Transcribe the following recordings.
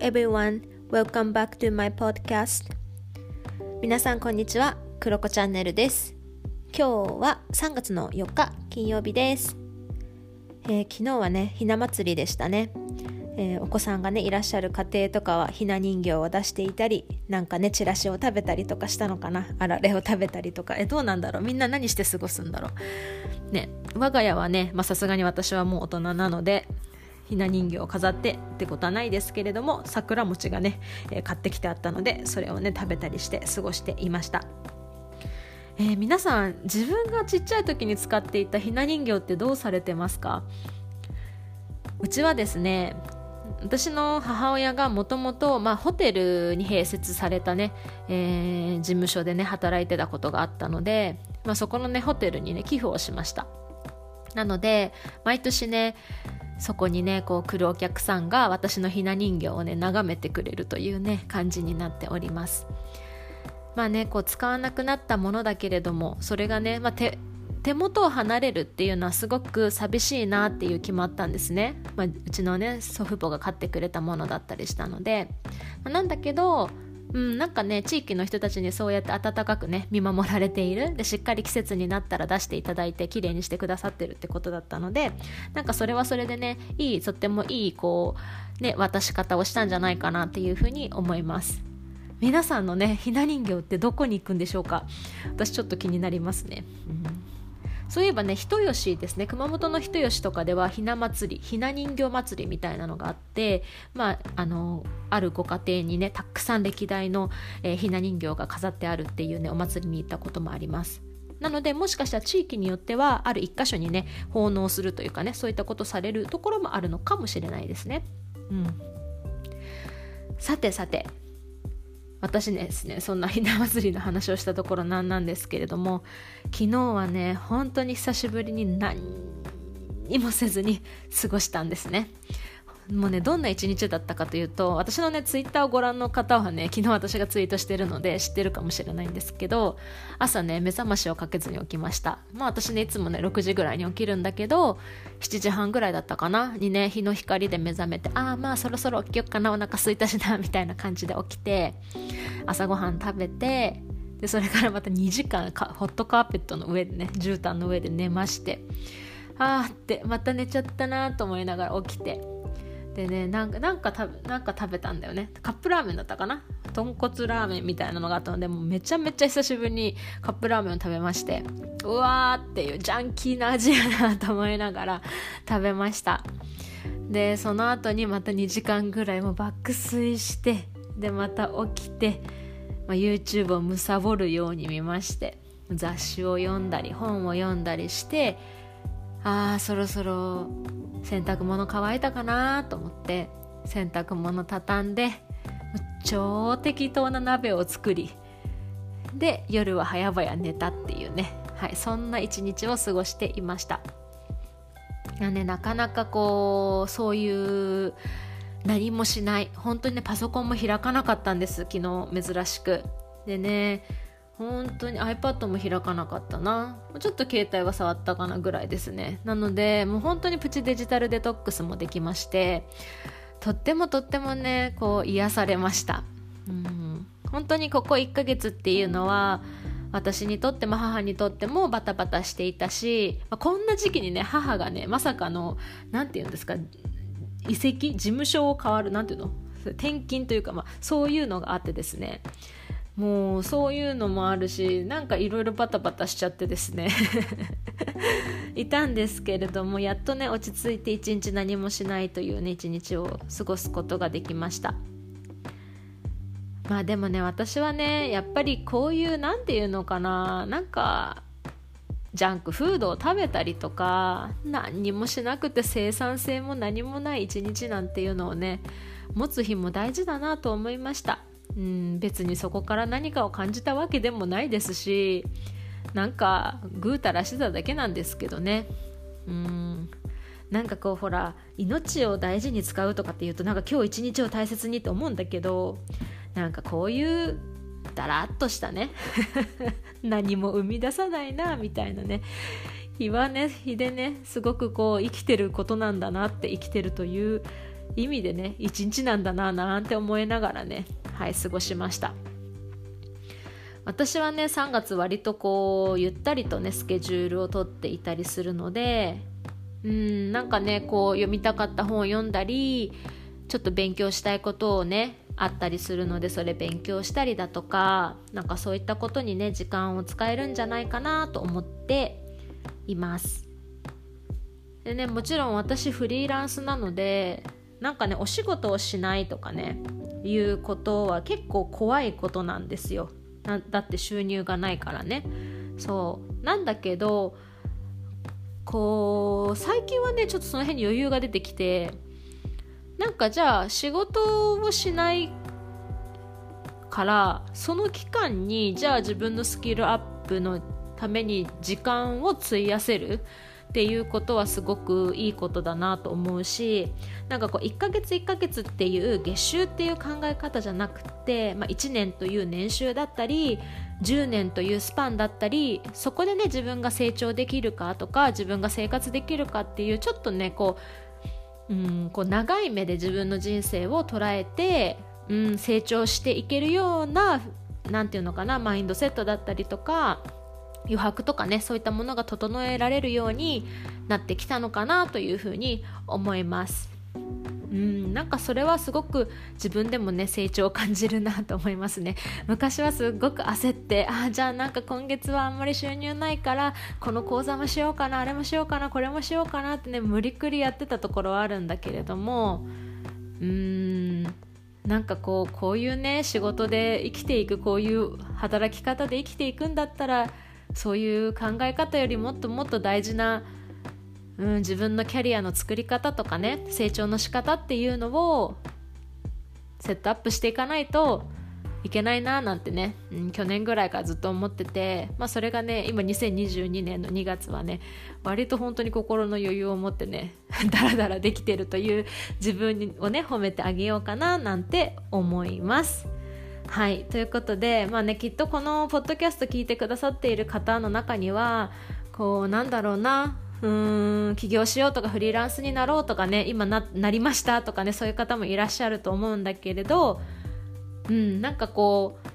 everyone, welcome back to my podcast. 皆さんこんにちは、クロコチャンネルです。今日は3月の4日金曜日です、えー、昨日はね、ひな祭りでしたね。えー、お子さんがねいらっしゃる家庭とかはひな人形を出していたりなんかねチラシを食べたりとかしたのかな。あられを食べたりとか。えどうなんだろう？みんな何して過ごすんだろう？ね我が家はねさすがに私はもう大人なのでひな人形を飾ってってことはないですけれども桜餅がね、えー、買ってきてあったのでそれをね食べたりして過ごしていました、えー、皆さん自分がちっちゃい時に使っていたひな人形ってどうされてますか？うちはですね私の母親がもともとホテルに併設されたね、えー、事務所でね働いてたことがあったので、まあ、そこのねホテルにね寄付をしました。なので毎年ねそこにねこう来るお客さんが私のひな人形をね眺めてくれるというね感じになっております。まあねこう使わなくなったものだけれどもそれがね、まあ、手手元を離れるっていうのはすごく寂しいなっていう決まったんですね、まあ、うちのね祖父母が買ってくれたものだったりしたので、まあ、なんだけどうん、なんかね地域の人たちにそうやって温かくね見守られている。でしっかり季節になったら出していただいて綺麗にしてくださってるってことだったのでなんかそれはそれでねいいとってもいいこうね渡し方をしたんじゃないかなっていうふうに思います。皆さんのねひな人形ってどこに行くんでしょうか？私ちょっと気になりますね、うん。そういえばね人吉ですね。熊本の人吉とかではひな祭りひな人形祭りみたいなのがあってまああのあるご家庭にねたくさん歴代の、えー、ひな人形が飾ってあるっていうねお祭りに行ったこともあります。なのでもしかしたら地域によってはある一箇所にね奉納するというかねそういったことされるところもあるのかもしれないですね。うん。さてさて私ですねそんなひな祭りの話をしたところなんなんですけれども昨日はね本当に久しぶりに何にもせずに過ごしたんですね。もうねどんな一日だったかというと私のねツイッターをご覧の方はね昨日私がツイートしてるので知ってるかもしれないんですけど朝ね目覚ましをかけずに起きました。まあ私ねいつもね6時ぐらいに起きるんだけど7時半ぐらいだったかな？にね日の光で目覚めてああまあそろそろ起きよっかなお腹空いたしなみたいな感じで起きて朝ごはん食べてでそれからまた2時間ホットカーペットの上でね絨毯の上で寝ましてあーってまた寝ちゃったなと思いながら起きて。でねなんかなんかなんか食べたんだよね。カップラーメンだったかな。豚骨ラーメンみたいなのがあったの。でもうめちゃめちゃ久しぶりにカップラーメンを食べましてうわーっていうジャンキーな味やなと思いながら食べました。でその後にまた2時間ぐらいも爆睡してでまた起きて、まあ、YouTube をむさぼるように見まして雑誌を読んだり本を読んだりしてああそろそろ洗濯物乾いたかなと思って洗濯物畳んで超適当な鍋を作りで夜は早々寝たっていうね、はい、そんな一日を過ごしていました。ね、なかなかこうそういう何もしない。本当にねパソコンも開かなかったんです昨日珍しく。でね本当に iPad も開かなかったな。ちょっと携帯は触ったかなぐらいですね。なのでもう本当にプチデジタルデトックスもできましてとってもとってもねこう癒されました。うん。本当にここ1ヶ月っていうのは私にとっても母にとってもバタバタしていたし、まあ、こんな時期にね母がねまさかの何て言うんですか移籍事務所を変わる何て言うの？転勤というか、まあ、そういうのがあってですね。もうそういうのもあるしなんかいろいろバタバタしちゃってですね。いたんですけれどもやっとね落ち着いて一日何もしないというね一日を過ごすことができました。まあでもね私はねやっぱりこういう何て言うのかな。なんかジャンクフードを食べたりとか何にもしなくて生産性も何もない一日なんていうのをね持つ日も大事だなと思いましたうん別にそこから何かを感じたわけでもないですしなんかぐうたらしてただけなんですけどね。うん。なんかこうほら命を大事に使うとかっていうとなんか今日一日を大切にって思うんだけどなんかこういうだらっとしたね。何も生み出さないなみたいなね。日はね日でねすごくこう生きてることなんだなって生きてるという意味でね一日なんだななんて思いながらね。はい過ごしました。私はね3月割とこうゆったりとねスケジュールをとっていたりするのでうんなんかねこう読みたかった本を読んだりちょっと勉強したいことをねあったりするのでそれ勉強したりだとかなんかそういったことにね時間を使えるんじゃないかなと思っています。でねもちろん私フリーランスなのでなんかねお仕事をしないとかねいうことは結構怖いことなんですよ。だって収入がないからね。そう。なんだけどこう最近はねちょっとその辺に余裕が出てきてなんかじゃあ仕事をしないからその期間にじゃあ自分のスキルアップのために時間を費やせるっていうことはすごくいいことだなと思うしなんかこう1ヶ月1ヶ月っていう月収っていう考え方じゃなくて、まあ、1年という年収だったり10年というスパンだったりそこでね自分が成長できるかとか自分が生活できるかっていうちょっとねこううんこう長い目で自分の人生を捉えて、うん、成長していけるような何て言うのかなマインドセットだったりとか余白とかねそういったものが整えられるようになってきたのかなというふうに思います。うんなんかそれはすごく自分でもね成長を感じるなと思いますね。昔はすごく焦ってあじゃあなんか今月はあんまり収入ないからこの講座もしようかなあれもしようかなこれもしようかなってね無理くりやってたところはあるんだけれどもうーんなんかこうこういうね仕事で生きていくこういう働き方で生きていくんだったらそういう考え方よりもっともっと大事な、うん、自分のキャリアの作り方とかね成長の仕方っていうのをセットアップしていかないといけないななんてね、うん、去年ぐらいからずっと思ってて、まあ、それがね今2022年の2月はね割と本当に心の余裕を持ってね ダラダラできてるという自分をね褒めてあげようかななんて思います。はいということでまあねきっとこのポッドキャスト聞いてくださっている方の中にはこうなんだろうなうーん起業しようとかフリーランスになろうとかね今ななりましたとかねそういう方もいらっしゃると思うんだけれどうんなんかこう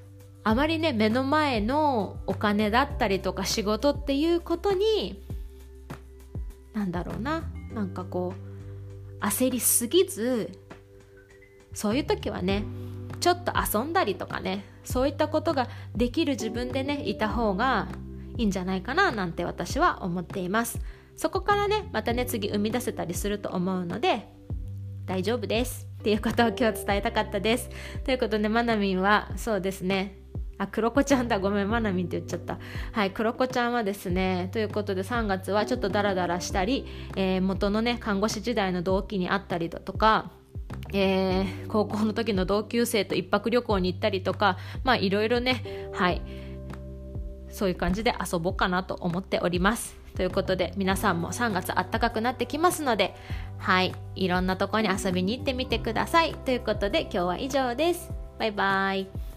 あまりね目の前のお金だったりとか仕事っていうことになんだろうななんかこう焦りすぎずそういう時はねちょっと遊んだりとかねそういったことができる自分でねいた方がいいんじゃないかななんて私は思っていますそこからねまたね次生み出せたりすると思うので大丈夫ですっていうことを今日伝えたかったですということでまなみんはそうですねあ、クロコちゃんだ。ごめん、まなみんって言っちゃった。はい、クロコちゃんはですね、ということで3月はちょっとダラダラしたり、えー、元のね、看護師時代の同期に会ったりだとか、えー、高校の時の同級生と1泊旅行に行ったりとかまあいろいろねはい。そういう感じで遊ぼうかなと思っております。ということで皆さんも3月あったかくなってきますのではい。いろんなとこに遊びに行ってみてください。ということで今日は以上です。バイバイ。